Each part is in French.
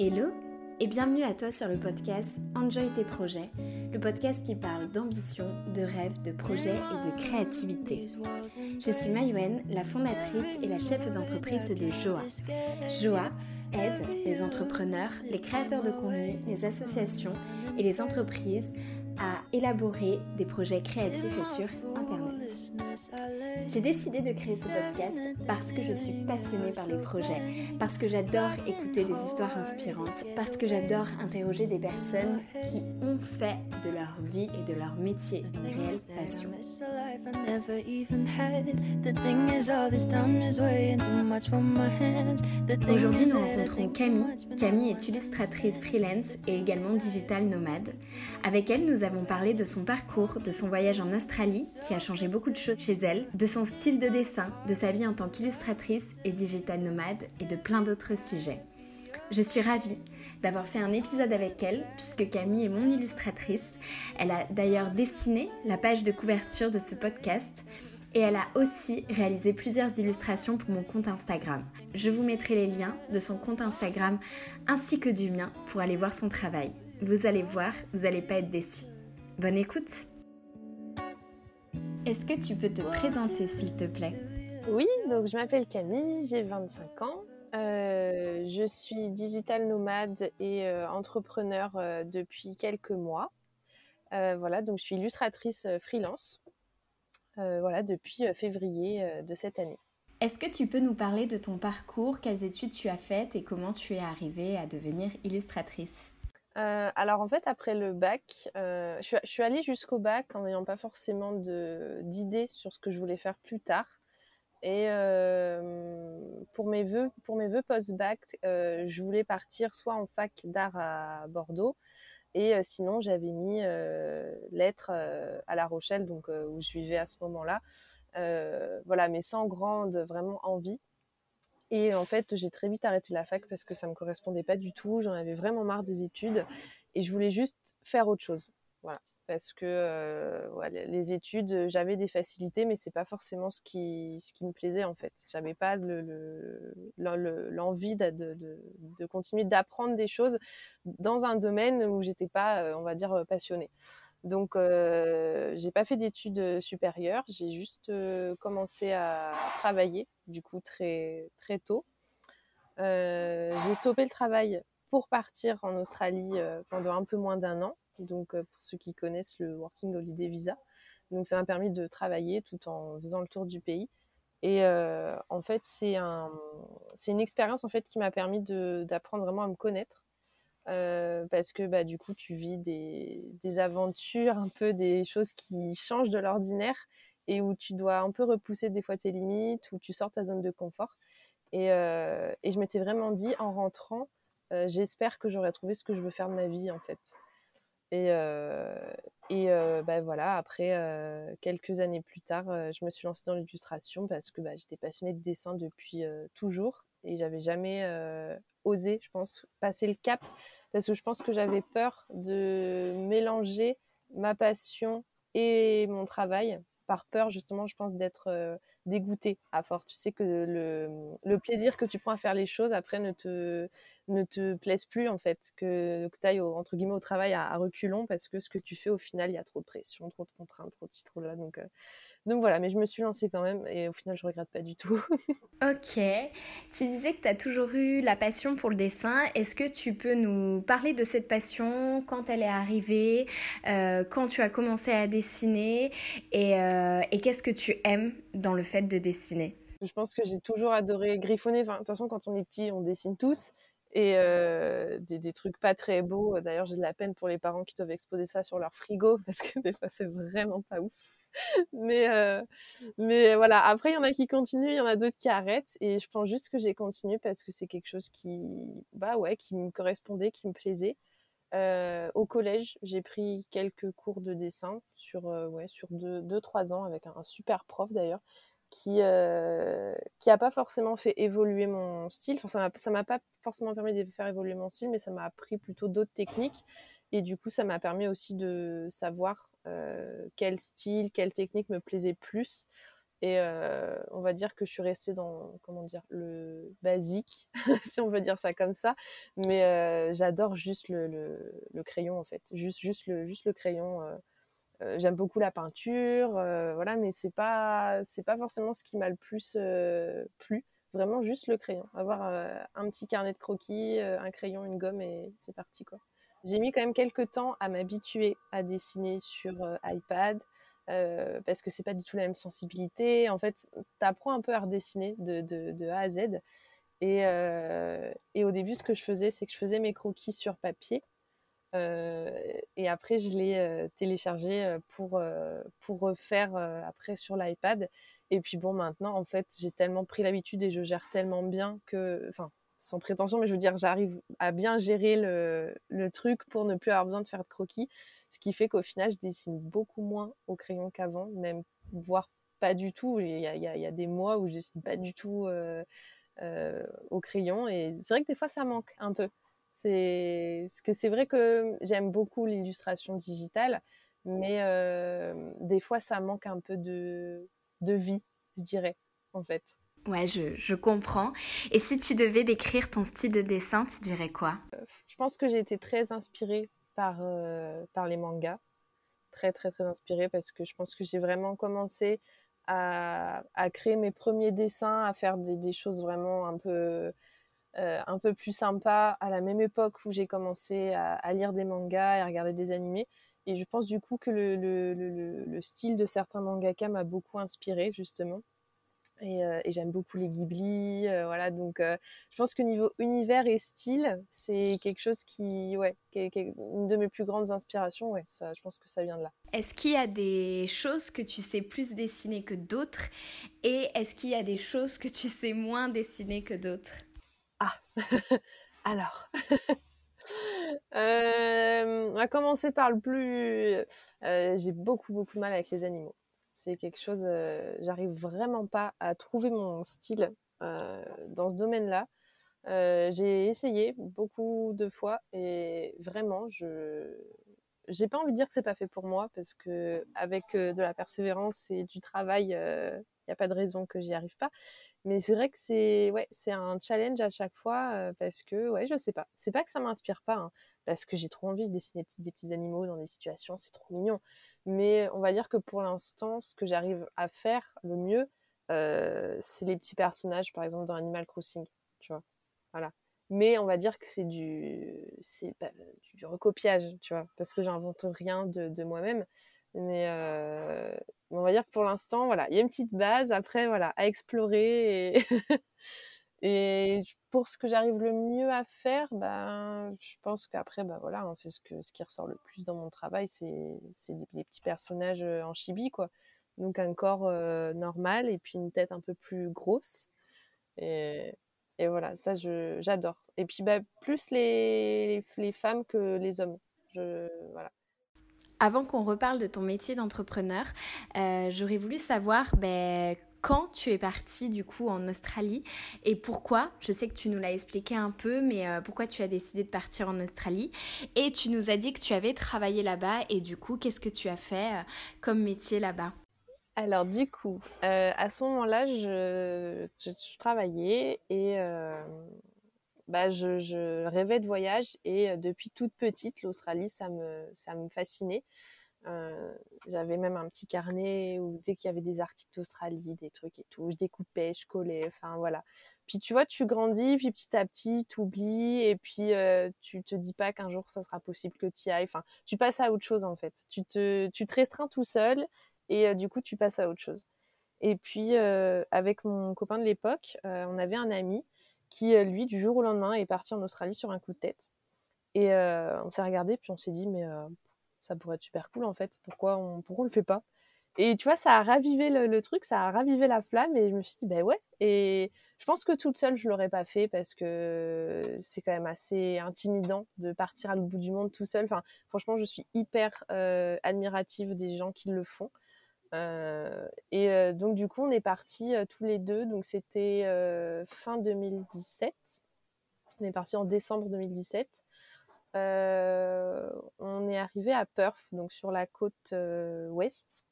Hello et bienvenue à toi sur le podcast Enjoy tes projets, le podcast qui parle d'ambition, de rêve, de projet et de créativité. Je suis Mayouen, la fondatrice et la chef d'entreprise de Joa. Joa aide les entrepreneurs, les créateurs de contenu, les associations et les entreprises à élaborer des projets créatifs sur Internet. J'ai décidé de créer ce podcast parce que je suis passionnée par les projets, parce que j'adore écouter des histoires inspirantes, parce que j'adore interroger des personnes qui ont fait de leur vie et de leur métier une réelle passion. Aujourd'hui, nous rencontrons Camille. Camille est illustratrice freelance et également digital nomade. Avec elle, nous avons parlé de son parcours, de son voyage en Australie qui a changé beaucoup de choses chez elle, de son style de dessin, de sa vie en tant qu'illustratrice et digital nomade et de plein d'autres sujets. Je suis ravie d'avoir fait un épisode avec elle, puisque Camille est mon illustratrice. Elle a d'ailleurs dessiné la page de couverture de ce podcast et elle a aussi réalisé plusieurs illustrations pour mon compte Instagram. Je vous mettrai les liens de son compte Instagram ainsi que du mien pour aller voir son travail. Vous allez voir, vous n'allez pas être déçus. Bonne écoute Est-ce que tu peux te présenter s'il te plaît? Oui, donc je m'appelle Camille, j'ai 25 ans. Euh, je suis digital nomade et euh, entrepreneur euh, depuis quelques mois. voilà, donc je suis illustratrice freelance. voilà, depuis février de cette année. Est-ce que tu peux nous parler de ton parcours, quelles études tu as faites et comment tu es arrivée à devenir illustratrice? Alors en fait, après le bac, je, suis, je, suis, allée jusqu'au bac en n'ayant pas forcément d'idées sur ce que je voulais faire plus tard. Et euh, pour mes vœux, post-bac, euh, je voulais partir soit en fac d'art à Bordeaux, et euh, sinon j'avais mis lettres à La Rochelle, donc où je vivais à ce moment-là. voilà, mais sans grande vraiment envie. Et en fait, j'ai très vite arrêté la fac parce que ça me correspondait pas du tout. J'en avais vraiment marre des études et je voulais juste faire autre chose. Voilà parce que euh, les études, j'avais des facilités, mais c'est pas forcément ce qui, me plaisait en fait. J'avais pas l'envie de, de, de, continuer d'apprendre des choses dans un domaine où j'étais pas, euh, on va dire, passionnée. Donc, euh, j'ai pas fait d'études supérieures, j'ai juste euh, commencé à travailler, du coup très très tôt. j'ai stoppé le travail pour partir en Australie pendant un peu moins d'un an donc euh, pour ceux qui connaissent le Working Holiday Visa. Donc ça m'a permis de travailler tout en faisant le tour du pays. Et euh, en fait, c'est un, une expérience en fait qui m'a permis d'apprendre vraiment à me connaître. Euh, parce que bah, du coup, tu vis des, des, aventures, un peu des choses qui changent de l'ordinaire et où tu dois un peu repousser des fois tes limites, où tu sors ta zone de confort. Et, et je m'étais vraiment dit en rentrant, j'espère que j'aurai trouvé ce que je veux faire de ma vie en fait. Et, et bah, voilà, après, quelques années plus tard, je me suis lancée dans l'illustration parce que bah, j'étais passionnée de dessin depuis toujours et j'avais jamais osé, je pense, passer le cap parce que je pense que j'avais peur de mélanger ma passion et mon travail par peur justement, je pense, d'être dégoûtée à force. Tu sais que le, plaisir que tu prends à faire les choses après ne te, ne te plaise plus en fait, que, que tu ailles entre guillemets au travail à, reculons parce que ce que tu fais au final, il y a trop de pression, trop de contraintes, trop de ci, trop de là. Donc, euh, donc voilà, mais je me suis lancée quand même et au final, je regrette pas du tout. ok. Tu disais que tu as toujours eu la passion pour le dessin. Est-ce que tu peux nous parler de cette passion, quand elle est arrivée, euh, quand tu as commencé à dessiner et, euh, et qu'est-ce que tu aimes dans le fait de dessiner? Je pense que j'ai toujours adoré griffonner. Enfin, de toute façon, quand on est petit, on dessine tous et euh, des, des, trucs pas très beaux. D'ailleurs, j'ai de la peine pour les parents qui doivent exposer ça sur leur frigo parce que des fois, c'est vraiment pas ouf. Mais, euh, mais voilà, après, il y en a qui continuent, il y en a d'autres qui arrêtent. Et je pense juste que j'ai continué parce que c'est quelque chose qui, bah ouais, qui me correspondait, qui me plaisait. Euh, au collège, j'ai pris quelques cours de dessin sur, ouais, sur 2-3 deux, ans avec un, super prof d'ailleurs qui euh, qui pas forcément fait évoluer mon style. Enfin, ça m'a ça m'a pas forcément permis de faire évoluer mon style, mais ça m'a appris plutôt d'autres techniques. Et du coup, ça m'a permis aussi de savoir euh, quel style, quelle technique me plaisait plus. Et on va dire que je suis restée dans, comment dire, le basique, si on veut dire ça comme ça. Mais j'adore juste le, le, crayon, en fait. Juste, juste, le, juste le crayon. J'aime beaucoup la peinture, voilà, mais c'est pas, pas forcément ce qui m'a le plus plu. Vraiment juste le crayon. Avoir un petit carnet de croquis, un crayon, une gomme et c'est parti, quoi. J'ai mis quand même quelques temps à m'habituer à dessiner sur iPad. Euh, parce que c'est pas du tout la même sensibilité. En fait, tu apprends un peu à redessiner de, A à Z. Et, euh, et, au début, ce que je faisais, c'est que je faisais mes croquis sur papier. Euh, et après, je les téléchargeais pour, pour refaire après sur l'iPad. Et puis bon, maintenant, en fait, j'ai tellement pris l'habitude et je gère tellement bien que, enfin, sans prétention, mais je veux dire, j'arrive à bien gérer le, truc pour ne plus avoir besoin de faire de croquis. Ce qui fait qu'au final, je dessine beaucoup moins au crayon qu'avant, même voire pas du tout. Il y a, des mois où je dessine pas du tout euh, euh, au crayon. Et c'est vrai que des fois, ça manque un peu. C'est c'est vrai que j'aime beaucoup l'illustration digitale, mais euh, des fois, ça manque un peu de vie, je dirais, en fait. Ouais, je, je, comprends. Et si tu devais décrire ton style de dessin, tu dirais quoi? Je pense que j'ai été très inspirée par, euh, par les mangas. Très, très, très inspirée parce que je pense que j'ai vraiment commencé à, à, créer mes premiers dessins, à faire des, des choses vraiment un peu, euh, un peu plus sympas à la même époque où j'ai commencé à, lire des mangas et à regarder des animés. Et je pense du coup que le, le, le, le style de certains mangaka m'a beaucoup inspiré justement. Euh, et, j'aime beaucoup les Ghibli, euh, voilà. Donc, euh, je pense que niveau univers et style, c'est quelque chose qui, ouais, qui est, une de mes plus grandes inspirations. Ouais, ça, je pense que ça vient de là. Est-ce qu'il y a des choses que tu sais plus dessiner que d'autres, et est-ce qu'il y a des choses que tu sais moins dessiner que d'autres? Ah, alors. on va commencer par le plus. J'ai beaucoup beaucoup de mal avec les animaux. C'est quelque chose, j'arrive vraiment pas à trouver mon style dans ce domaine-là. J'ai essayé beaucoup de fois et vraiment, je j'ai pas envie de dire que c'est pas fait pour moi parce que avec de la persévérance et du travail, il n'y a pas de raison que j'y arrive pas. Mais c'est vrai que c'est ouais, un challenge à chaque fois parce que ouais, je sais pas. C'est pas que ça m'inspire pas, hein, parce que j'ai trop envie de dessiner des petits animaux dans des situations, c'est trop mignon. Mais on va dire que pour l'instant, ce que j'arrive à faire le mieux, euh, c'est les petits personnages, par exemple dans Animal Crossing, tu vois. Voilà. Mais on va dire que c'est du, c'est du recopiage, tu vois, parce que j'invente rien de, de moi-même. Mais euh, on va dire que pour l'instant, voilà, il y a une petite base. Après, voilà, à explorer et Et pour ce que j'arrive le mieux à faire, ben, je pense qu'après, ben voilà, hein, c'est ce, que, ce qui ressort le plus dans mon travail, c'est des, petits personnages en chibi, quoi. Donc un corps normal et puis une tête un peu plus grosse. Et, et voilà, ça, j'adore. Et puis, ben, plus les, les femmes que les hommes. Voilà. Avant qu'on reparle de ton métier d'entrepreneur, j'aurais voulu savoir ben, quand tu es partie du coup en Australie et pourquoi? Je sais que tu nous l'as expliqué un peu, mais euh, pourquoi tu as décidé de partir en Australie? Et tu nous as dit que tu avais travaillé là-bas et du coup, qu'est-ce que tu as fait euh, comme métier là-bas? Alors du coup, euh, à ce moment-là, je, travaillais et bah, je, rêvais de voyage et depuis toute petite, l'Australie, ça me, ça me fascinait. Euh, j'avais même un petit carnet où dès qu'il y avait des articles d'Australie, des trucs et tout, je découpais, je collais, enfin voilà. Puis tu vois, tu grandis, puis petit à petit, tu oublies, et puis euh, tu te dis pas qu'un jour ça sera possible que tu y ailles. Enfin, tu passes à autre chose en fait. Tu te, tu te restreins tout seul, et euh, du coup, tu passes à autre chose. Et puis, avec mon copain de l'époque, on avait un ami qui, lui, du jour au lendemain, est parti en Australie sur un coup de tête. Et on s'est regardé, puis on s'est dit, mais ça pourrait être super cool en fait. Pourquoi on, pourquoi on le fait pas? Et tu vois, ça a ravivé le, truc, ça a ravivé la flamme et je me suis dit, ben ouais. Et je pense que toute seule, je l'aurais pas fait parce que c'est quand même assez intimidant de partir à l'autre bout du monde tout seul. Enfin, franchement, je suis hyper euh, admirative des gens qui le font. Euh, et euh, donc du coup, on est partis tous les deux. Donc c'était fin 2017. On est parti en décembre 2017. Euh, on est arrivé à Perth, donc sur la côte euh, ouest.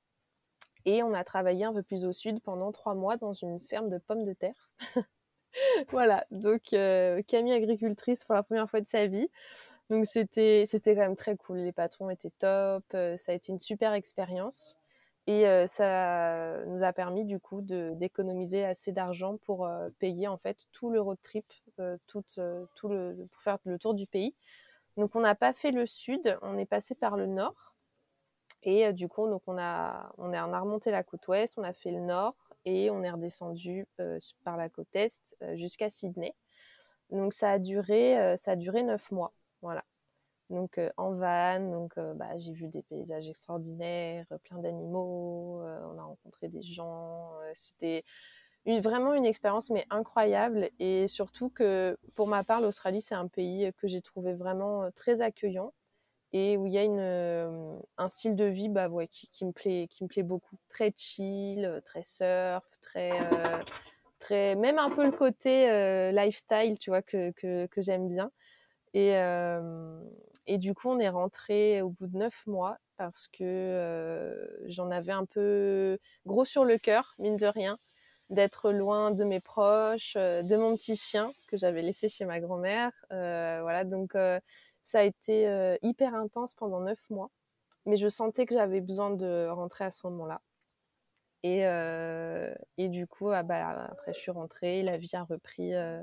Et on a travaillé un peu plus au sud pendant trois mois dans une ferme de pommes de terre. voilà, donc euh, Camille agricultrice pour la première fois de sa vie. Donc c'était c'était quand même très cool. Les patrons étaient top. Ça a été une super expérience et ça nous a permis du coup d'économiser assez d'argent pour payer en fait tout le road trip, tout, tout le pour faire le tour du pays. Donc on n'a pas fait le sud, on est passé par le nord. Et du coup, on a, on remonté la côte ouest, on a fait le nord et on est redescendu par la côte est jusqu'à Sydney. Donc ça a duré, ça a duré neuf mois, voilà. Donc en van, donc bah, j'ai vu des paysages extraordinaires, plein d'animaux, on a rencontré des gens. C'était vraiment une expérience mais incroyable et surtout que pour ma part l'Australie c'est un pays que j'ai trouvé vraiment très accueillant et où il y a une, euh, un style de vie bah, ouais, qui, me plaît, qui me plaît beaucoup. Très chill, très surf, très, euh, très, même un peu le côté euh, lifestyle, tu vois, que, que, que j'aime bien. Et, et du coup, on est rentré au bout de neuf mois parce que j'en avais un peu gros sur le cœur, mine de rien, d'être loin de mes proches, de mon petit chien que j'avais laissé chez ma grand-mère. voilà, donc ça a été euh, hyper intense pendant neuf mois, mais je sentais que j'avais besoin de rentrer à ce moment-là. Et, euh, et, du coup, ah bah, après, je suis rentrée, la vie a repris euh,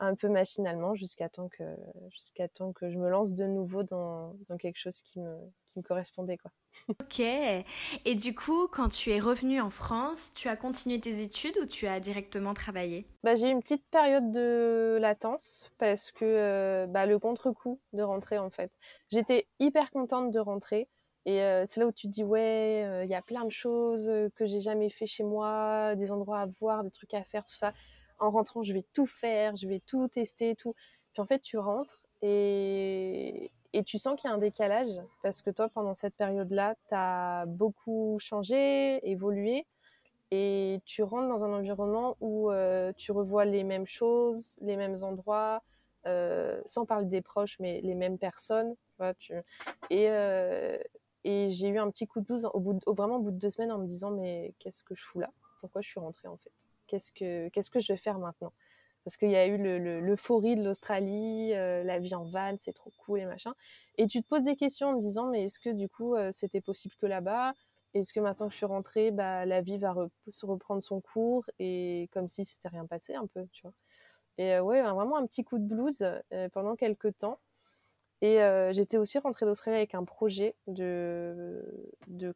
un peu machinalement jusqu'à temps, que, jusqu'à temps que je me lance de nouveau dans, dans quelque chose qui me, qui me correspondait. Quoi. Ok. Et du coup, quand tu es revenue en France, tu as continué tes études ou tu as directement travaillé? Bah, J'ai eu une petite période de latence parce que euh, bah, le contre-coup de rentrer en fait. J'étais hyper contente de rentrer. Et euh, c'est là où tu te dis, ouais, euh, il y a plein de choses que j'ai jamais fait chez moi, des endroits à voir, des trucs à faire, tout ça. En rentrant, je vais tout faire, je vais tout tester, tout. Puis en fait, tu rentres et, tu sens qu'il y a un décalage parce que toi, pendant cette période-là, tu as beaucoup changé, évolué et tu rentres dans un environnement où euh, tu revois les mêmes choses, les mêmes endroits, euh, sans parler des proches, mais les mêmes personnes. euh, et j'ai eu un petit coup de blues au vraiment au bout de deux semaines en me disant mais qu'est-ce que je fous là? Pourquoi je suis rentrée en fait? Qu'est-ce que qu'est-ce que je vais faire maintenant? Parce qu'il y a eu l'euphorie de l'Australie, euh, la vie en van, c'est trop cool et machin. Et tu te poses des questions en te disant, mais est-ce que du coup, euh, c'était possible que là-bas? Est-ce que maintenant que je suis rentrée, bah, la vie va se reprendre son cours et comme si c'était rien passé un peu, tu vois? Et euh, ouais, vraiment un petit coup de blues pendant quelques temps. Et j'étais aussi rentrée d'Australie avec un projet de,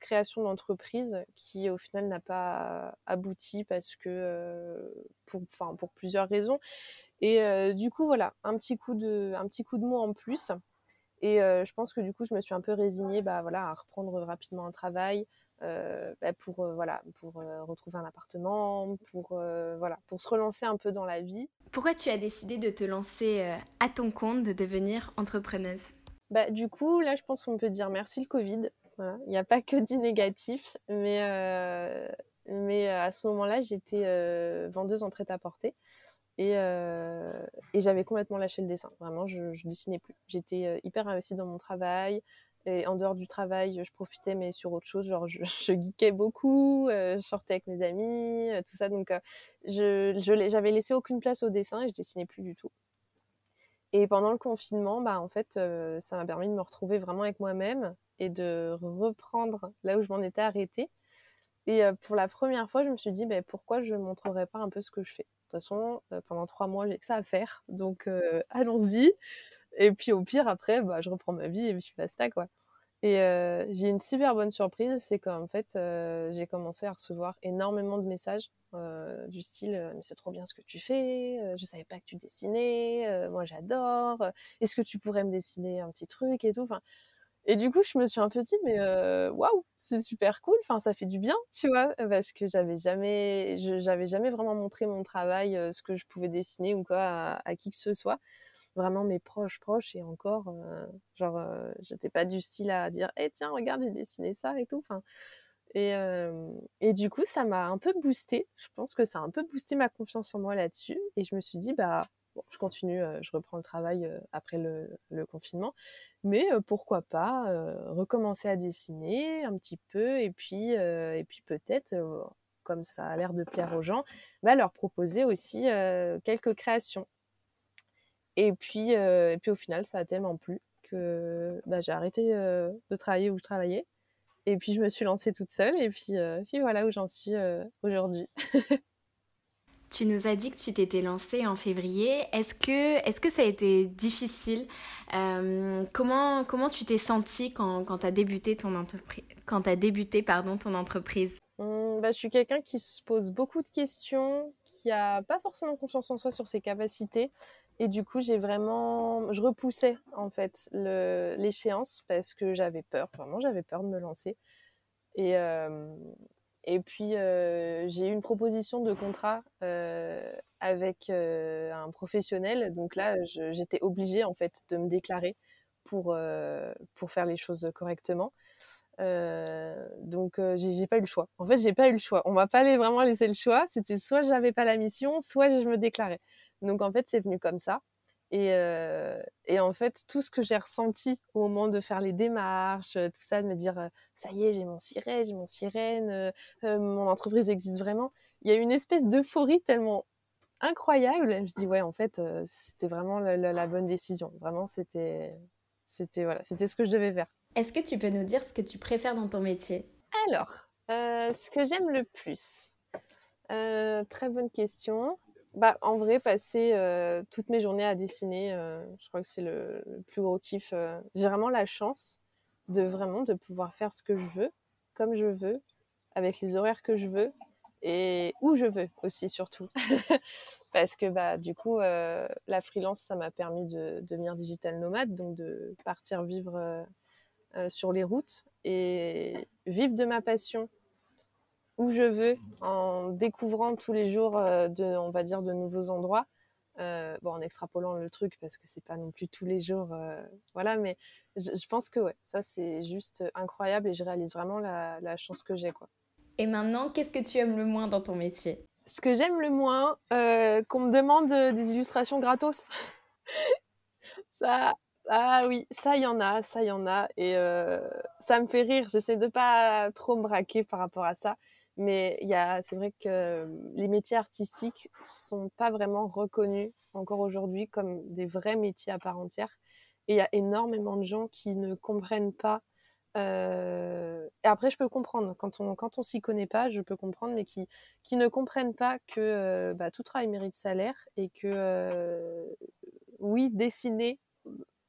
création d'entreprise qui au final n'a pas abouti parce que pour, plusieurs raisons. Et du coup voilà, un petit coup de, un petit coup de mot en plus. Et je pense que du coup je me suis un peu résignée, bah voilà, à reprendre rapidement un travail. Bah, pour voilà pour retrouver un appartement pour voilà pour se relancer un peu dans la vie pourquoi tu as décidé de te lancer euh, à ton compte, de devenir entrepreneuse? Bah, Du coup, là, je pense qu'on peut dire merci le Covid. Il n'y a pas que du négatif, mais, euh, mais euh, à ce moment-là, j'étais vendeuse en prêt-à-porter. Et, et j'avais complètement lâché le dessin. Vraiment, je, ne dessinais plus. J'étais hyper investie dans mon travail. Et en dehors du travail, je profitais, mais sur autre chose. Genre, je, geekais beaucoup, euh, je sortais avec mes amis, euh, tout ça. Donc, euh, je j'avais laissé aucune place au dessin et je dessinais plus du tout. Et pendant le confinement, bah, en fait, ça m'a permis de me retrouver vraiment avec moi-même et de reprendre là où je m'en étais arrêtée. Et pour la première fois, je me suis dit, bah, pourquoi je ne montrerais pas un peu ce que je fais? De toute façon, pendant trois mois, j'ai que ça à faire. Donc, allons-y. Et puis au pire, après, bah, je reprends ma vie et puis basta, quoi. Et euh, j'ai une super bonne surprise, c'est qu'en fait, euh, j'ai commencé à recevoir énormément de messages euh, du style Mais c'est trop bien ce que tu fais, je savais pas que tu dessinais, moi j'adore, est-ce que tu pourrais me dessiner un petit truc et tout Et du coup, je me suis un peu dit Mais waouh, c'est super cool, enfin, ça fait du bien, tu vois, parce que j'avais jamais, j'avais jamais vraiment montré mon travail, ce que je pouvais dessiner ou quoi à qui que ce soit vraiment mes proches proches et encore euh, genre euh, j'étais pas du style à dire eh tiens regarde j'ai dessiné ça et tout et, euh, du coup ça m'a un peu boosté je pense que ça a un peu boosté ma confiance en moi là-dessus et je me suis dit bah je continue, je reprends le travail après le, confinement. Mais pourquoi pas recommencer à dessiner un petit peu et puis, et puis peut-être, comme ça a l'air de plaire aux gens, bah, leur proposer aussi quelques créations. Et puis, et puis au final, ça a tellement plu que bah, j'ai arrêté de travailler où je travaillais. Et puis je me suis lancée toute seule et puis, puis voilà où j'en suis aujourd'hui. Tu nous as dit que tu t'étais lancée en février. Est-ce que, est que ça a été difficile? Comment, comment tu t'es sentie quand, quand tu as débuté ton entreprise quand as débuté pardon, ton entreprise? Mmh, bah, Je suis quelqu'un qui se pose beaucoup de questions, qui n'a pas forcément confiance en soi sur ses capacités. Et du coup, j'ai vraiment, je repoussais en fait l'échéance parce que j'avais peur, vraiment j'avais peur de me lancer. Et, euh, et puis euh, j'ai eu une proposition de contrat euh, avec un professionnel, donc là j'étais obligée en fait de me déclarer pour pour faire les choses correctement. donc j'ai pas eu le choix. En fait, j'ai pas eu le choix. On m'a pas vraiment laissé le choix. C'était soit j'avais pas la mission, soit je me déclarais. Donc en fait, c'est venu comme ça. Et, euh, et, en fait, tout ce que j'ai ressenti au moment de faire les démarches, tout ça, de me dire ça y est, j'ai mon sirène, j'ai mon sirène, euh, mon entreprise existe vraiment, il y a une espèce d'euphorie tellement incroyable. Je me dis ouais, en fait, euh, c'était vraiment la, bonne décision. Vraiment, c'était, c'était voilà, c'était ce que je devais faire. Est-ce que tu peux nous dire ce que tu préfères dans ton métier? Alors, ce que j'aime le plus. très bonne question bah, en vrai, passer euh, toutes mes journées à dessiner, euh, je crois que c'est le, plus gros kiff. Euh. J'ai vraiment la chance de vraiment de pouvoir faire ce que je veux, comme je veux, avec les horaires que je veux et où je veux aussi surtout. Parce que bah, du coup, la freelance, ça m'a permis de, devenir digital nomade, donc de partir vivre sur les routes et vivre de ma passion où je veux, en découvrant tous les jours, euh, de, on va dire, de nouveaux endroits. Euh, bon, en extrapolant le truc parce que c'est pas non plus tous les jours, euh, voilà. Mais je, pense que ouais, ça c'est juste incroyable et je réalise vraiment la, la chance que j'ai, quoi. Et maintenant, qu'est-ce que tu aimes le moins dans ton métier? Ce que j'aime le moins, qu'on me demande des illustrations gratos. ça, ah oui, ça y en a, ça y en a, et ça me fait rire. J'essaie de pas trop me braquer par rapport à ça. Mais c'est vrai que les métiers artistiques sont pas vraiment reconnus encore aujourd'hui comme des vrais métiers à part entière. Et il y a énormément de gens qui ne comprennent pas. Euh... Et après, je peux comprendre quand on quand on s'y connaît pas, je peux comprendre, mais qui qui ne comprennent pas que euh, bah, tout travail mérite salaire et que euh... oui, dessiner,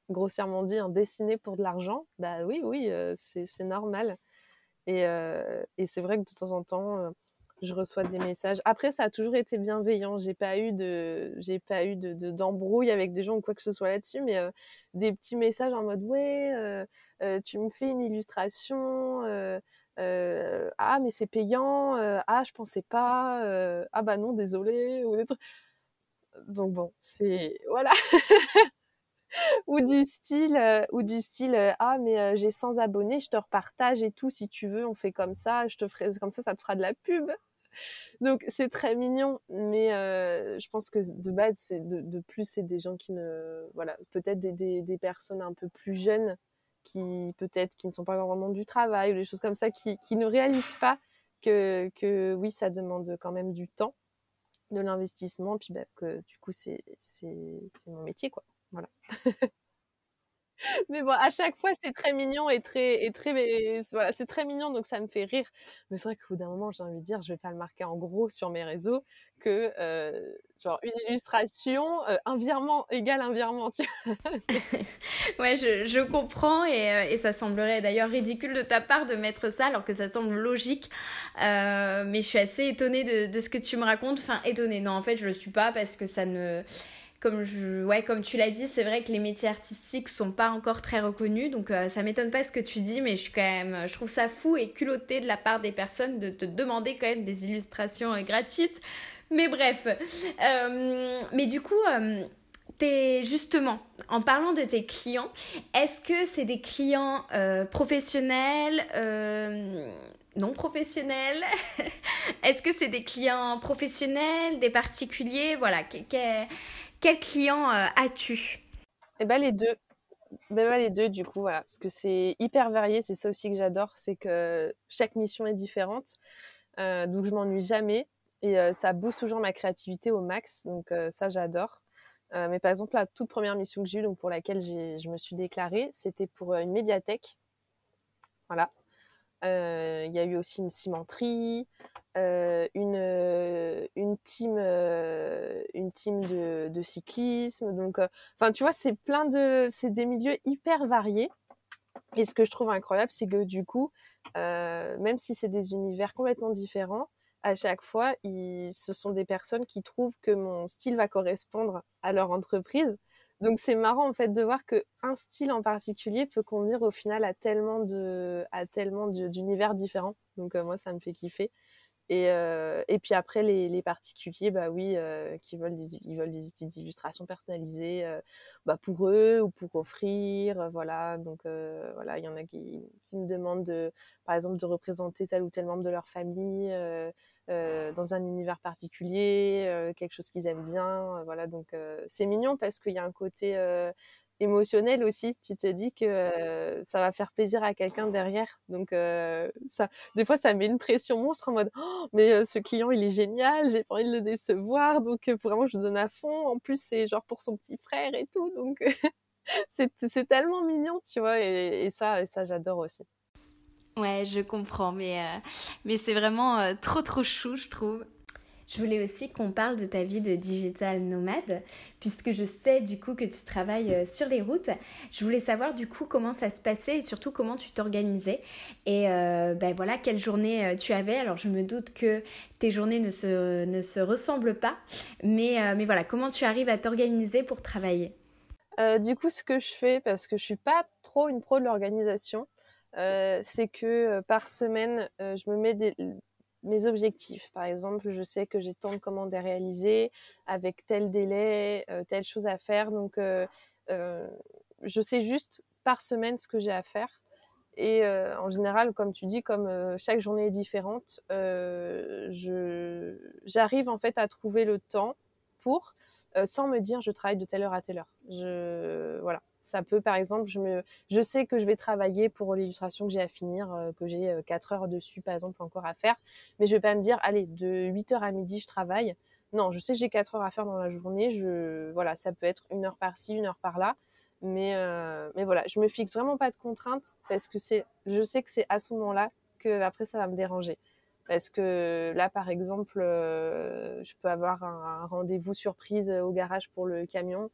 grossièrement dit, hein, dessiner pour de l'argent, bah oui, oui, c'est normal. Et, euh, et c'est vrai que de temps en temps, euh, je reçois des messages. Après, ça a toujours été bienveillant. J'ai pas eu de, j'ai pas eu de, d'embrouille avec des gens ou quoi que ce soit là-dessus, mais euh, des petits messages en mode ouais, tu me fais une illustration. ah mais c'est payant. ah je pensais pas. ah bah non désolé. Ou des. Donc bon, c'est voilà. ou du style euh, ou du style euh, ah mais euh, j'ai 100 abonnés je te repartage et tout si tu veux on fait comme ça je te ferai comme ça ça te fera de la pub. Donc c'est très mignon mais je pense que de base c'est de, plus c'est des gens qui ne voilà peut-être des, des, personnes un peu plus jeunes qui peut-être qui ne sont pas dans du travail ou des choses comme ça qui, qui ne réalisent pas que, que oui ça demande quand même du temps de l'investissement puis bah, que du coup c'est c'est mon métier quoi voilà. mais bon, à chaque fois, c'est très mignon et très, et très, voilà, c'est très mignon, donc ça me fait rire. Mais c'est vrai qu'au bout d'un moment, j'ai envie de dire, je vais pas le marquer en gros sur mes réseaux que, euh, genre, une illustration, euh, un virement égale un virement. ouais, je, je comprends et, euh, et, ça semblerait d'ailleurs ridicule de ta part de mettre ça alors que ça semble logique. mais je suis assez étonnée de, de, ce que tu me racontes. Enfin, étonnée. Non, en fait, je le suis pas parce que ça ne comme ouais, comme tu l'as dit, c'est vrai que les métiers artistiques sont pas encore très reconnus, donc euh, ça m'étonne pas ce que tu dis, mais je suis quand même, je trouve ça fou et culotté de la part des personnes de te demander quand même des illustrations euh, gratuites. Mais bref, euh, mais du coup. T'es justement, en parlant de tes clients, est-ce que c'est des clients professionnels, non professionnels? Est-ce que c'est des clients professionnels, des particuliers? Voilà, Quel client as-tu? Eh ben les deux. Ben, ben, les deux du coup voilà parce que c'est hyper varié, c'est ça aussi que j'adore, c'est que chaque mission est différente, donc je m'ennuie jamais et ça booste toujours ma créativité au max, donc ça j'adore. mais par exemple la toute première mission que j'ai eue, pour laquelle je me suis déclarée, c'était pour une médiathèque. Voilà. Il y a eu aussi une cimenterie, une, une team, une team de, de cyclisme. Donc, enfin, tu vois, c'est plein de, c'est des milieux hyper variés. Et ce que je trouve incroyable, c'est que du coup, même si c'est des univers complètement différents, à chaque fois, ils, ce sont des personnes qui trouvent que mon style va correspondre à leur entreprise. Donc c'est marrant en fait de voir que un style en particulier peut convenir au final à tellement de à tellement d'univers différents. Donc moi ça me fait kiffer. Et, et puis après les, particuliers bah oui qui veulent des ils veulent des petites illustrations personnalisées bah, pour eux ou pour offrir voilà donc voilà il y en a qui, qui me demandent de par exemple de représenter tel ou tel membre de leur famille euh, dans un univers particulier, euh, quelque chose qu'ils aiment bien. Euh, voilà, donc c'est mignon parce qu'il y a un côté émotionnel aussi. Tu te dis que ça va faire plaisir à quelqu'un derrière. Donc, ça, des fois, ça met une pression monstre en mode «Oh, mais ce client, il est génial, j'ai pas envie de le décevoir. Donc, vraiment, je donne à fond. En plus, c'est genre pour son petit frère et tout. Donc, c'est tellement mignon, tu vois. Et, et ça, et ça j'adore aussi. Ouais, je comprends, mais, euh, mais c'est vraiment euh, trop trop chou, je trouve. Je voulais aussi qu'on parle de ta vie de digital nomade, puisque je sais du coup que tu travailles euh, sur les routes. Je voulais savoir du coup comment ça se passait et surtout comment tu t'organisais. Et ben voilà, quelle journée tu avais. Alors je me doute que tes journées ne se, ne se ressemblent pas, mais, mais voilà, comment tu arrives à t'organiser pour travailler? Du coup, ce que je fais, parce que je suis pas trop une pro de l'organisation, euh, c'est que par semaine, je me mets mes objectifs. Par exemple, je sais que j'ai tant de commandes à réaliser avec tel délai, telle chose à faire. Donc, je sais juste par semaine ce que j'ai à faire. Et en général, comme tu dis, comme chaque journée est différente, j'arrive en fait à trouver le temps pour, sans me dire je travaille de telle heure à telle heure. Je, voilà. Ça peut, par exemple, je, me, je sais que je vais travailler pour l'illustration que j'ai à finir, euh, que j'ai 4 euh, heures dessus, par exemple, encore à faire. Mais je vais pas me dire, allez, de 8 heures à midi, je travaille. Non, je sais que j'ai 4 heures à faire dans la journée. Je, voilà, ça peut être une heure par-ci, une heure par-là. Mais, euh, mais voilà, je me fixe vraiment pas de contraintes parce que je sais que c'est à ce moment-là que après ça va me déranger. Parce que là, par exemple, je peux avoir un rendez-vous surprise au garage pour le camion euh,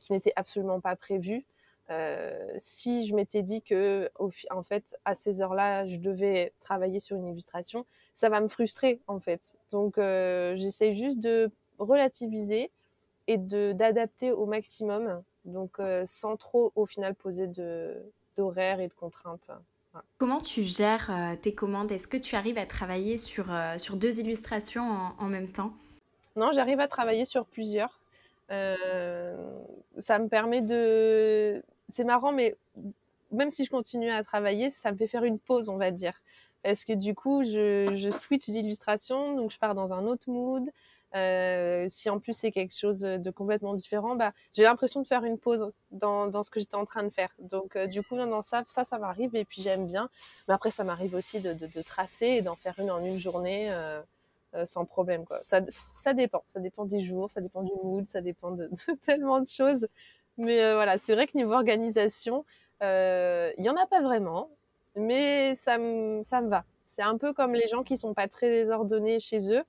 qui n'était absolument pas prévu. Euh, si je m'étais dit que, en fait, à ces heures-là, je devais travailler sur une illustration, ça va me frustrer, en fait. Donc, euh, j'essaie juste de relativiser et d'adapter au maximum, donc sans trop, au final, poser d'horaires et de contraintes. Comment tu gères tes commandes? Est-ce que tu arrives à travailler sur, sur deux illustrations en même temps? Non, j'arrive à travailler sur plusieurs. Euh, ça me permet de. C'est marrant, mais même si je continue à travailler, ça me fait faire une pause, on va dire. Parce que du coup, je, je switch d'illustration, donc je pars dans un autre mood. Euh, si en plus c'est quelque chose de complètement différent, bah, j'ai l'impression de faire une pause dans, dans ce que j'étais en train de faire. Donc euh, du coup, dans ça, ça, ça m'arrive et puis j'aime bien. Mais après, ça m'arrive aussi de, de, de, tracer et d'en faire une en une journée. Euh, sans problème. Quoi. Ça, ça dépend. Ça dépend des jours, ça dépend du mood, ça dépend de, tellement de choses. Mais euh, voilà, c'est vrai que niveau organisation, euh, il y en a pas vraiment, mais ça me, ça me va. C'est un peu comme les gens qui sont pas très désordonnés chez eux.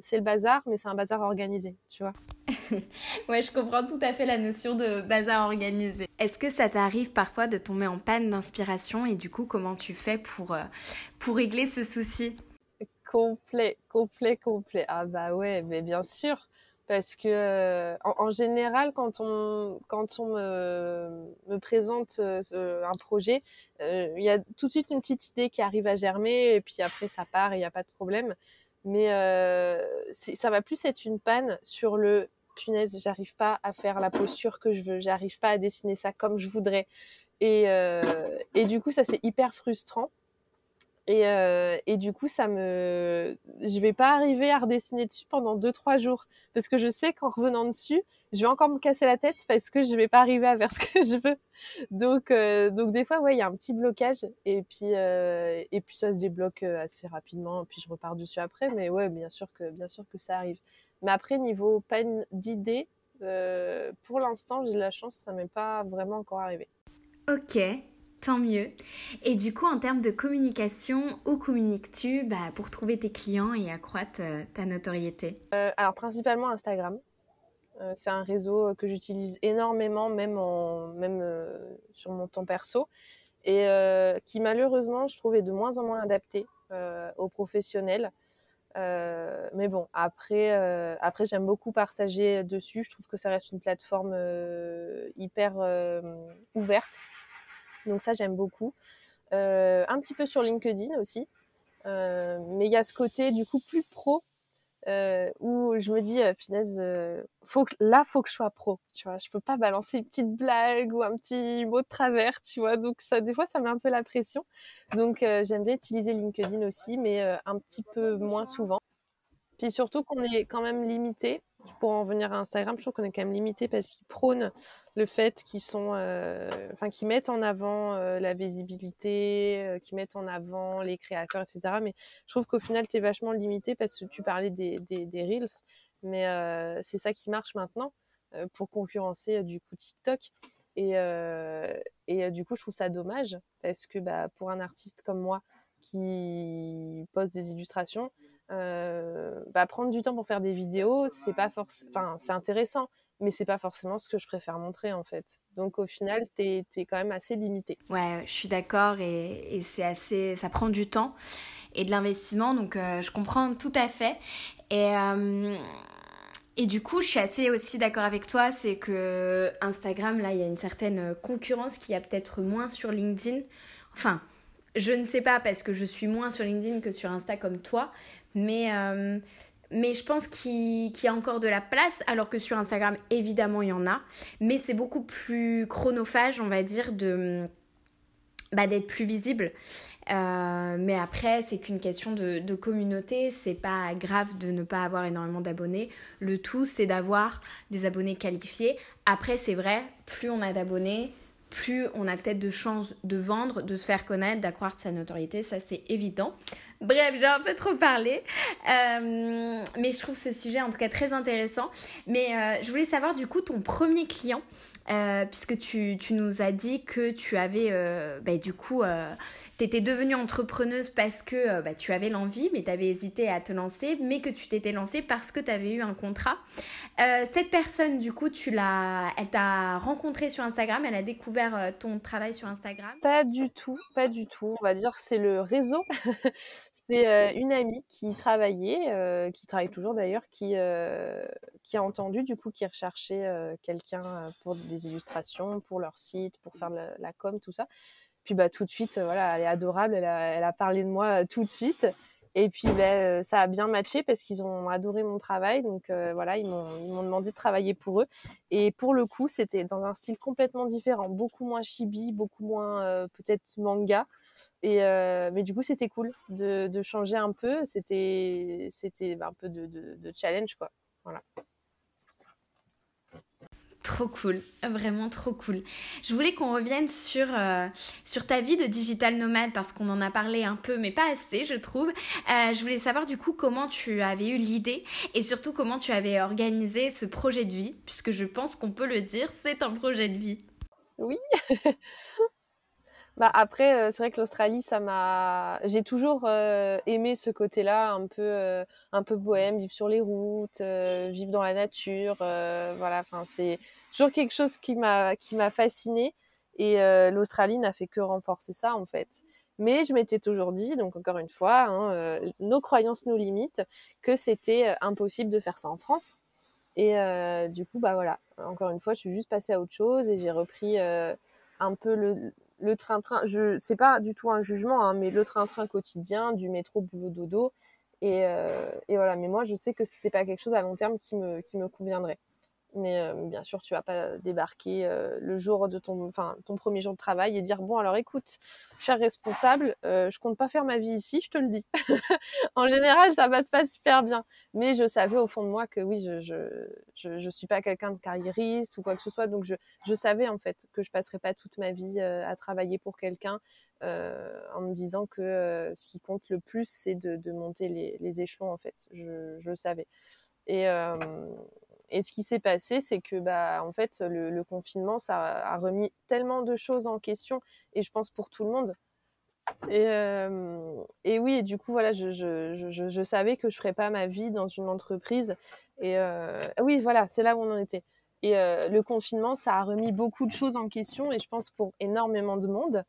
c'est le bazar, mais c'est un bazar organisé, tu vois. ouais, je comprends tout à fait la notion de bazar organisé. Est-ce que ça t'arrive parfois de tomber en panne d'inspiration et du coup, comment tu fais pour, pour régler ce souci? Complet, complet, complet. Ah bah ouais, mais bien sûr. Parce que euh, en, général, quand on, quand on me, me présente euh, un projet, euh, il y a tout de suite une petite idée qui arrive à germer et puis après ça part et il n'y a pas de problème. Mais ça va plus être une panne sur le punaise, j'arrive pas à faire la posture que je veux, j'arrive pas à dessiner ça comme je voudrais. Et, et du coup, ça c'est hyper frustrant Et, euh, et, du coup, ça me, je vais pas arriver à redessiner dessus pendant deux trois jours parce que je sais qu'en revenant dessus, je vais encore me casser la tête parce que je vais pas arriver à faire ce que je veux. Donc, euh, donc des fois, ouais, il y a un petit blocage et puis euh, et puis ça se débloque assez rapidement. Puis je repars dessus après, mais ouais, bien sûr que bien sûr que ça arrive. Mais après, niveau peine d'idées, pour l'instant, j'ai de la chance, ça m'est pas vraiment encore arrivé. Ok, Tant mieux. Et du coup, en termes de communication, où communiques-tu bah, pour trouver tes clients et accroître euh, ta notoriété? Euh, Alors, principalement Instagram. Euh, c'est un réseau que j'utilise énormément, même, sur mon temps perso, et qui malheureusement, je trouvais de moins en moins adapté aux professionnels. mais bon, après j'aime beaucoup partager dessus. Je trouve que ça reste une plateforme hyper ouverte donc ça, j'aime beaucoup. Euh, un petit peu sur LinkedIn aussi. Euh, mais il y a ce côté du coup plus pro euh, où je me dis, punaise, faut que, là, faut que je sois pro, tu vois. Je peux pas balancer une petite blague ou un petit mot de travers, tu vois. Donc ça, des fois, ça met un peu la pression. Donc j'aime bien utiliser LinkedIn aussi, mais un petit peu moins souvent. Puis surtout qu'on est quand même limité pour en venir à Instagram, je trouve qu'on est quand même limité parce qu'ils prônent le fait qu'ils sont, euh, enfin, qu'ils mettent en avant euh, la visibilité, euh, qu'ils mettent en avant les créateurs, etc. Mais je trouve qu'au final, tu es vachement limité parce que tu parlais des, des, des Reels, mais c'est ça qui marche maintenant pour concurrencer du coup TikTok. Et, et du coup, je trouve ça dommage parce que bah, pour un artiste comme moi qui poste des illustrations, bah, prendre du temps pour faire des vidéos, c'est pas enfin, c'est intéressant, mais c'est pas forcément ce que je préfère montrer en fait. Donc au final, t'es es quand même assez limité. Ouais, je suis d'accord et, c'est assez, ça prend du temps et de l'investissement, donc euh, je comprends tout à fait. Et euh, et du coup, je suis assez aussi d'accord avec toi, c'est que Instagram, là, il y a une certaine concurrence qui a peut-être moins sur LinkedIn. Enfin, je ne sais pas parce que je suis moins sur LinkedIn que sur Insta comme toi, mais, euh, mais je pense qu'il y a encore de la place, alors que sur Instagram, évidemment, il y en a. Mais c'est beaucoup plus chronophage, on va dire, de bah, d'être plus visible. Euh, mais après, c'est qu'une question de, de communauté. C'est pas grave de ne pas avoir énormément d'abonnés. Le tout, c'est d'avoir des abonnés qualifiés. Après, c'est vrai, plus on a d'abonnés, plus on a peut-être de chances de vendre, de se faire connaître, d'accroître sa notoriété. Ça, c'est évident. Bref, j'ai un peu trop parlé. Euh, mais je trouve ce sujet en tout cas très intéressant. Mais euh, je voulais savoir du coup ton premier client, euh, puisque tu, nous as dit que tu avais, bah, du coup, tu étais devenue entrepreneuse parce que bah, tu avais l'envie, mais tu avais hésité à te lancer, mais que tu t'étais lancée parce que tu avais eu un contrat. cette personne, du coup, tu l'as, elle t'a rencontré sur Instagram, elle a découvert ton travail sur Instagram? Pas du tout, pas du tout. On va dire que c'est le réseau. C'est euh, une amie qui travaillait, euh, qui travaille toujours d'ailleurs, qui, euh, qui a entendu du coup qui recherchait quelqu'un pour des illustrations, pour leur site, pour faire la, com, tout ça. Puis bah tout de suite, voilà, elle est adorable, elle a, parlé de moi tout de suite. Et puis bah, ça a bien matché parce qu'ils ont adoré mon travail. Donc voilà, ils m'ont demandé de travailler pour eux. Et pour le coup, c'était dans un style complètement différent, beaucoup moins chibi, beaucoup moins peut-être manga. Et euh, mais du coup, c'était cool de, changer un peu. C'était c'était un peu de, challenge, quoi. Voilà. Trop cool, vraiment trop cool. Je voulais qu'on revienne sur, euh, sur ta vie de digital nomade parce qu'on en a parlé un peu, mais pas assez, je trouve. Euh, je voulais savoir du coup comment tu avais eu l'idée et surtout comment tu avais organisé ce projet de vie, puisque je pense qu'on peut le dire, c'est un projet de vie. Oui, Bah après, euh, c'est vrai que l'Australie, ça m'a. J'ai toujours euh, aimé ce côté-là, un peu, euh, un peu bohème, vivre sur les routes, vivre dans la nature, voilà. Enfin, c'est toujours quelque chose qui m'a, qui m'a fasciné. Et l'Australie n'a fait que renforcer ça, en fait. Mais je m'étais toujours dit, donc encore une fois, hein, nos croyances nous limitent, que c'était impossible de faire ça en France. Et du coup, bah voilà. Encore une fois, je suis juste passée à autre chose et j'ai repris un peu le, le train-train, je c'est pas du tout un jugement, hein, mais le train-train quotidien, du métro, boulot, dodo. Et, euh, et, voilà, mais moi, je sais que c'était pas quelque chose à long terme qui me, qui me conviendrait. Mais euh, bien sûr, tu vas pas débarquer euh, le jour de ton, enfin, ton premier jour de travail et dire bon alors écoute, cher responsable, euh, je compte pas faire ma vie ici, je te le dis. en général, ça passe pas super bien. Mais je savais au fond de moi que oui, je je, je, suis pas quelqu'un de carriériste ou quoi que ce soit, donc je, je savais en fait que je passerais pas toute ma vie à travailler pour quelqu'un. en me disant que ce qui compte le plus, c'est de, de monter les, les, échelons en fait. Je, je le savais. Et, et ce qui s'est passé, c'est que bah en fait le, confinement ça a remis tellement de choses en question et je pense pour tout le monde. Et, euh, oui, et du coup voilà, je, je, je, je, savais que je ferais pas ma vie dans une entreprise. Et euh, oui, voilà, c'est là où on en était. Et euh, le confinement, ça a remis beaucoup de choses en question et je pense pour énormément de monde.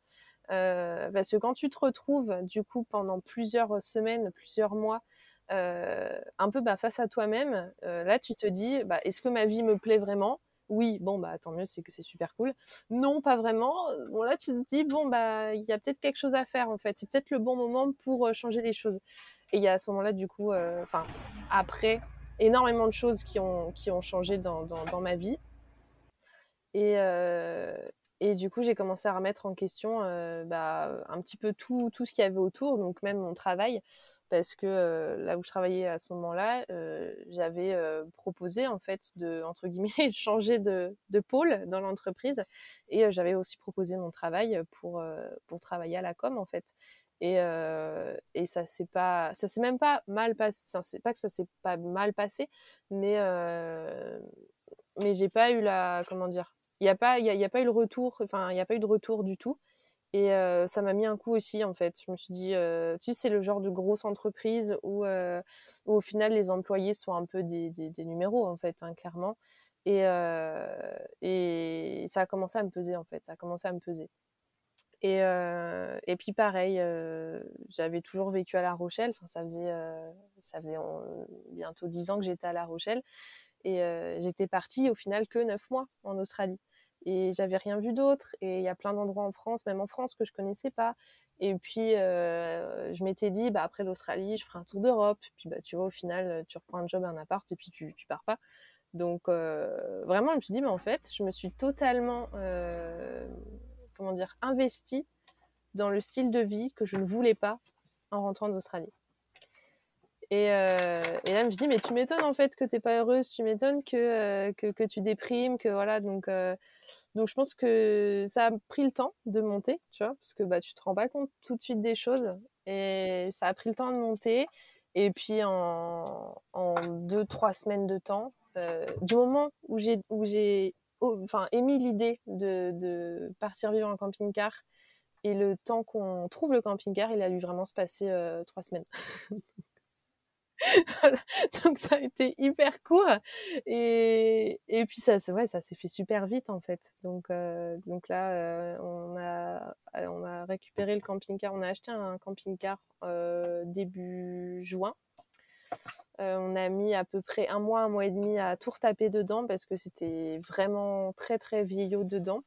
parce que quand tu te retrouves du coup pendant plusieurs semaines, plusieurs mois euh, un peu bah, face à toi-même. Euh, là, tu te dis, bah, est-ce que ma vie me plaît vraiment? Oui, bon, bah tant mieux, c'est que c'est super cool. Non, pas vraiment. Bon, là, tu te dis, bon, bah, il y a peut-être quelque chose à faire, en fait. C'est peut-être le bon moment pour euh, changer les choses. Et il y a à ce moment-là, du coup, enfin, après, énormément de choses qui ont, qui ont changé dans, dans, ma vie. Et, et du coup, j'ai commencé à remettre en question bah, un petit peu tout, tout ce qu'il y avait autour, donc même mon travail parce que là où je travaillais à ce moment-là, j'avais proposé en fait de entre guillemets changer de, de pôle dans l'entreprise et j'avais aussi proposé mon travail pour pour travailler à la com en fait. Et, et ça s'est pas ça s'est même pas mal passé c'est pas que ça s'est pas mal passé mais mais j'ai pas eu la comment dire il y a pas il y, a pas eu le retour enfin il y a pas eu de retour du tout et ça m'a mis un coup aussi, en fait. Je me suis dit, tu sais, c'est le genre de grosse entreprise où, où, au final, les employés sont un peu des, des, des numéros, en fait, hein, clairement. Et, et ça a commencé à me peser, en fait. Ça a commencé à me peser. Et, et puis, pareil, j'avais toujours vécu à La Rochelle. Enfin, ça faisait, ça faisait bientôt dix ans que j'étais à La Rochelle. Et j'étais partie, au final, que neuf mois en Australie et j'avais rien vu d'autre. Et il y a plein d'endroits en France même en France que je connaissais pas. Et puis euh, je m'étais dit bah après l'Australie je ferai un tour d'Europe. Puis bah tu vois au final tu reprends un job un appart et puis tu tu pars pas. Donc euh, vraiment je me suis dit mais en fait je me suis totalement euh, comment dire investie dans le style de vie que je ne voulais pas en rentrant d'Australie et, euh, et, là, je me dit, mais tu m'étonnes en fait que t'es pas heureuse, tu m'étonnes que, euh, que, tu déprimes, que voilà. Donc, euh, donc, je pense que ça a pris le temps de monter, tu vois, parce que bah, tu te rends pas compte tout de suite des choses. Et ça a pris le temps de monter. Et puis, en, en deux, trois semaines de temps, du moment où j'ai, j'ai enfin, émis l'idée de, de partir vivre en camping-car, et le temps qu'on trouve le camping-car, il a dû vraiment se passer trois semaines. Donc ça a été hyper court et, et puis ça, ouais, ça s'est fait super vite en fait. Donc, euh, donc là, euh, on, a, on a récupéré le camping-car, on a acheté un camping-car euh, début juin. on a mis à peu près un mois, un mois et demi à tout retaper dedans parce que c'était vraiment très très vieillot dedans.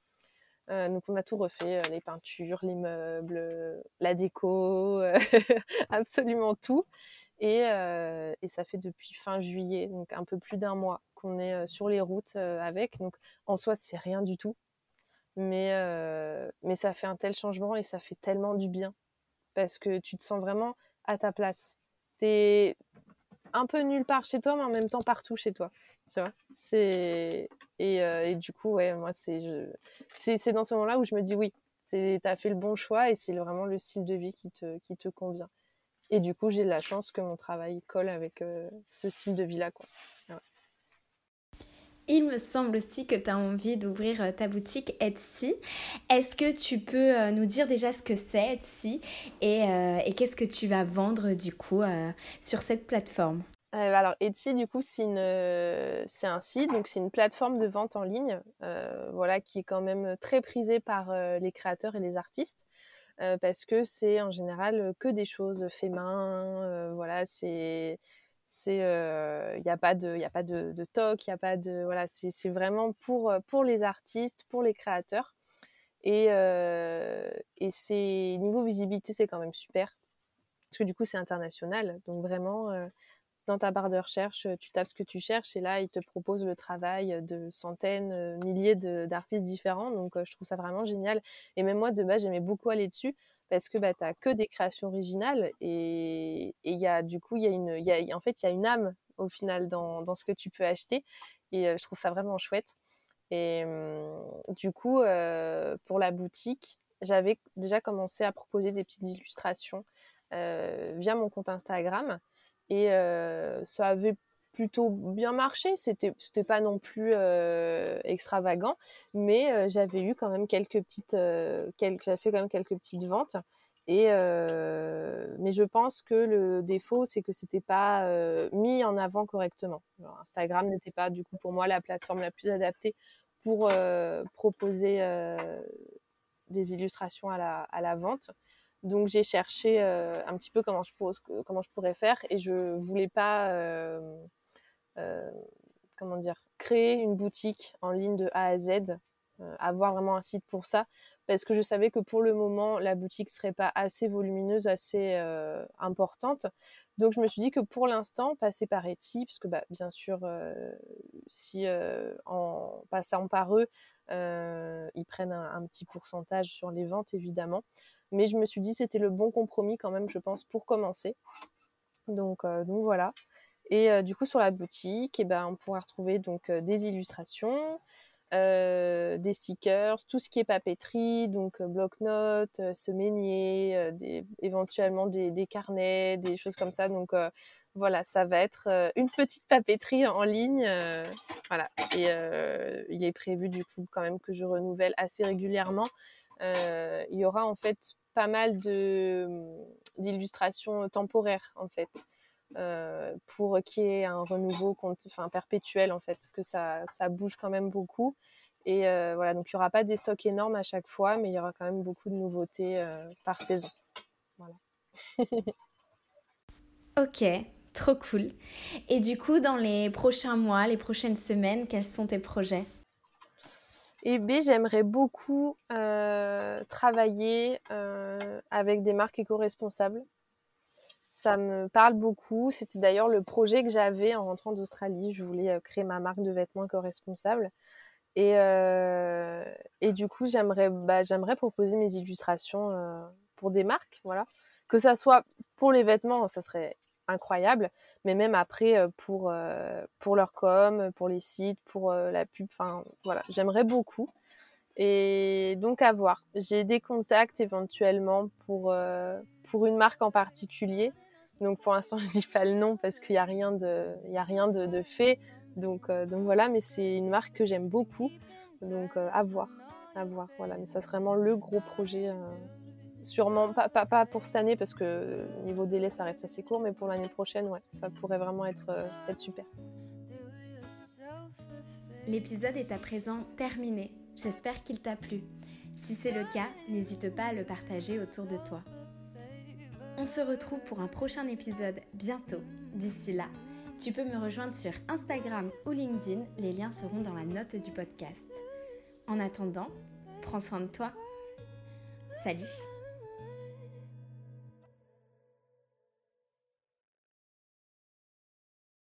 donc on a tout refait, les peintures, les meubles, la déco, absolument tout. Et, euh, et, ça fait depuis fin juillet, donc un peu plus d'un mois, qu'on est euh, sur les routes euh, avec. Donc en soi, c'est rien du tout. Mais, mais ça fait un tel changement et ça fait tellement du bien. Parce que tu te sens vraiment à ta place. Tu es un peu nulle part chez toi, mais en même temps partout chez toi. Tu vois c'est et, du coup, ouais, moi, c'est c'est dans ce moment-là où je me dis oui, tu as fait le bon choix et c'est vraiment le style de vie qui te, qui te convient. Et du coup, j'ai la chance que mon travail colle avec euh, ce style de vie-là. Quoi. Il me semble aussi que tu as envie d'ouvrir euh, ta boutique Etsy. Est-ce que tu peux euh, nous dire déjà ce que c'est Etsy et, et qu'est-ce que tu vas vendre du coup sur cette plateforme? Alors Etsy du coup c'est une c'est un site donc c'est une plateforme de vente en ligne voilà qui est quand même très prisée par les créateurs et les artistes parce que c'est en général que des choses fait main. Voilà, c'est c'est il n'y a pas de il a pas de, de toc il y a pas de voilà c'est vraiment pour pour les artistes pour les créateurs et et c'est niveau visibilité c'est quand même super parce que du coup c'est international donc vraiment dans ta barre de recherche, tu tapes ce que tu cherches et là, il te propose le travail de centaines, milliers d'artistes différents. Donc, je trouve ça vraiment génial. Et même moi, de base, j'aimais beaucoup aller dessus parce que bah, tu n'as que des créations originales et il y a du coup, il y a une, y a, en fait, il y a une âme au final dans, dans, ce que tu peux acheter et je trouve ça vraiment chouette. Et du coup, pour la boutique, j'avais déjà commencé à proposer des petites illustrations via mon compte Instagram et ça avait plutôt bien marché. C'était, c'était pas non plus extravagant, mais j'avais eu quand même quelques petites, quelques, fait quand même quelques petites ventes. Et mais je pense que le défaut, c'est que c'était pas mis en avant correctement. Instagram n'était pas du coup pour moi la plateforme la plus adaptée pour proposer des illustrations à la, à la vente. Donc j'ai cherché un petit peu comment je, pourrais faire et je voulais pas comment dire créer une boutique en ligne de A à Z, avoir vraiment un site pour ça parce que je savais que pour le moment, la boutique serait pas assez volumineuse, assez euh, importante. Donc je me suis dit que pour l'instant, passer par Etsy, parce que bah, bien sûr, euh, si euh, en passant par eux, ils prennent un, petit pourcentage sur les ventes, évidemment. Mais je me suis dit c'était le bon compromis quand même, je pense, pour commencer. Donc, donc voilà. Et du coup, sur la boutique, eh ben, on pourra retrouver donc des illustrations, euh, des stickers, tout ce qui est papeterie, donc euh, bloc-notes, euh, semainier, des, éventuellement des, carnets, des choses comme ça. Donc voilà, ça va être une petite papeterie en ligne. voilà, et il est prévu du coup quand même que je renouvelle assez régulièrement. il y aura en fait pas mal de d'illustrations temporaires en fait. Euh, pour qu'il y ait un renouveau enfin, perpétuel en fait, que ça, ça bouge quand même beaucoup. Et euh, voilà, donc il n'y aura pas des stocks énormes à chaque fois, mais il y aura quand même beaucoup de nouveautés euh, par saison. Voilà. ok, trop cool. Et du coup, dans les prochains mois, les prochaines semaines, quels sont tes projets? Eh bien, j'aimerais beaucoup travailler avec des marques éco-responsables ça me parle beaucoup. C'était d'ailleurs le projet que j'avais en rentrant d'Australie. Je voulais euh, créer ma marque de vêtements éco-responsables. Et, euh, du coup, j'aimerais bah, j'aimerais proposer mes illustrations euh, pour des marques. Voilà. Que ça soit pour les vêtements, ça serait incroyable. Mais même après, pour, pour leur com, pour les sites, pour la pub. Enfin, voilà. J'aimerais beaucoup. Et donc, à voir. J'ai des contacts éventuellement pour, pour une marque en particulier. Donc pour l'instant, je dis pas le nom parce qu'il n'y a rien de, il a rien de, fait. Donc, euh, donc voilà, mais c'est une marque que j'aime beaucoup. Donc euh, à voir, à voir. Voilà, mais ça serait vraiment le gros projet. Euh, sûrement pas, pour cette année parce que niveau délai, ça reste assez court, mais pour l'année prochaine, ouais, ça pourrait vraiment être, être super. L'épisode est à présent terminé. J'espère qu'il t'a plu. Si c'est le cas, n'hésite pas à le partager autour de toi. On se retrouve pour un prochain épisode bientôt. D'ici là, tu peux me rejoindre sur Instagram ou LinkedIn, les liens seront dans la note du podcast. En attendant, prends soin de toi. Salut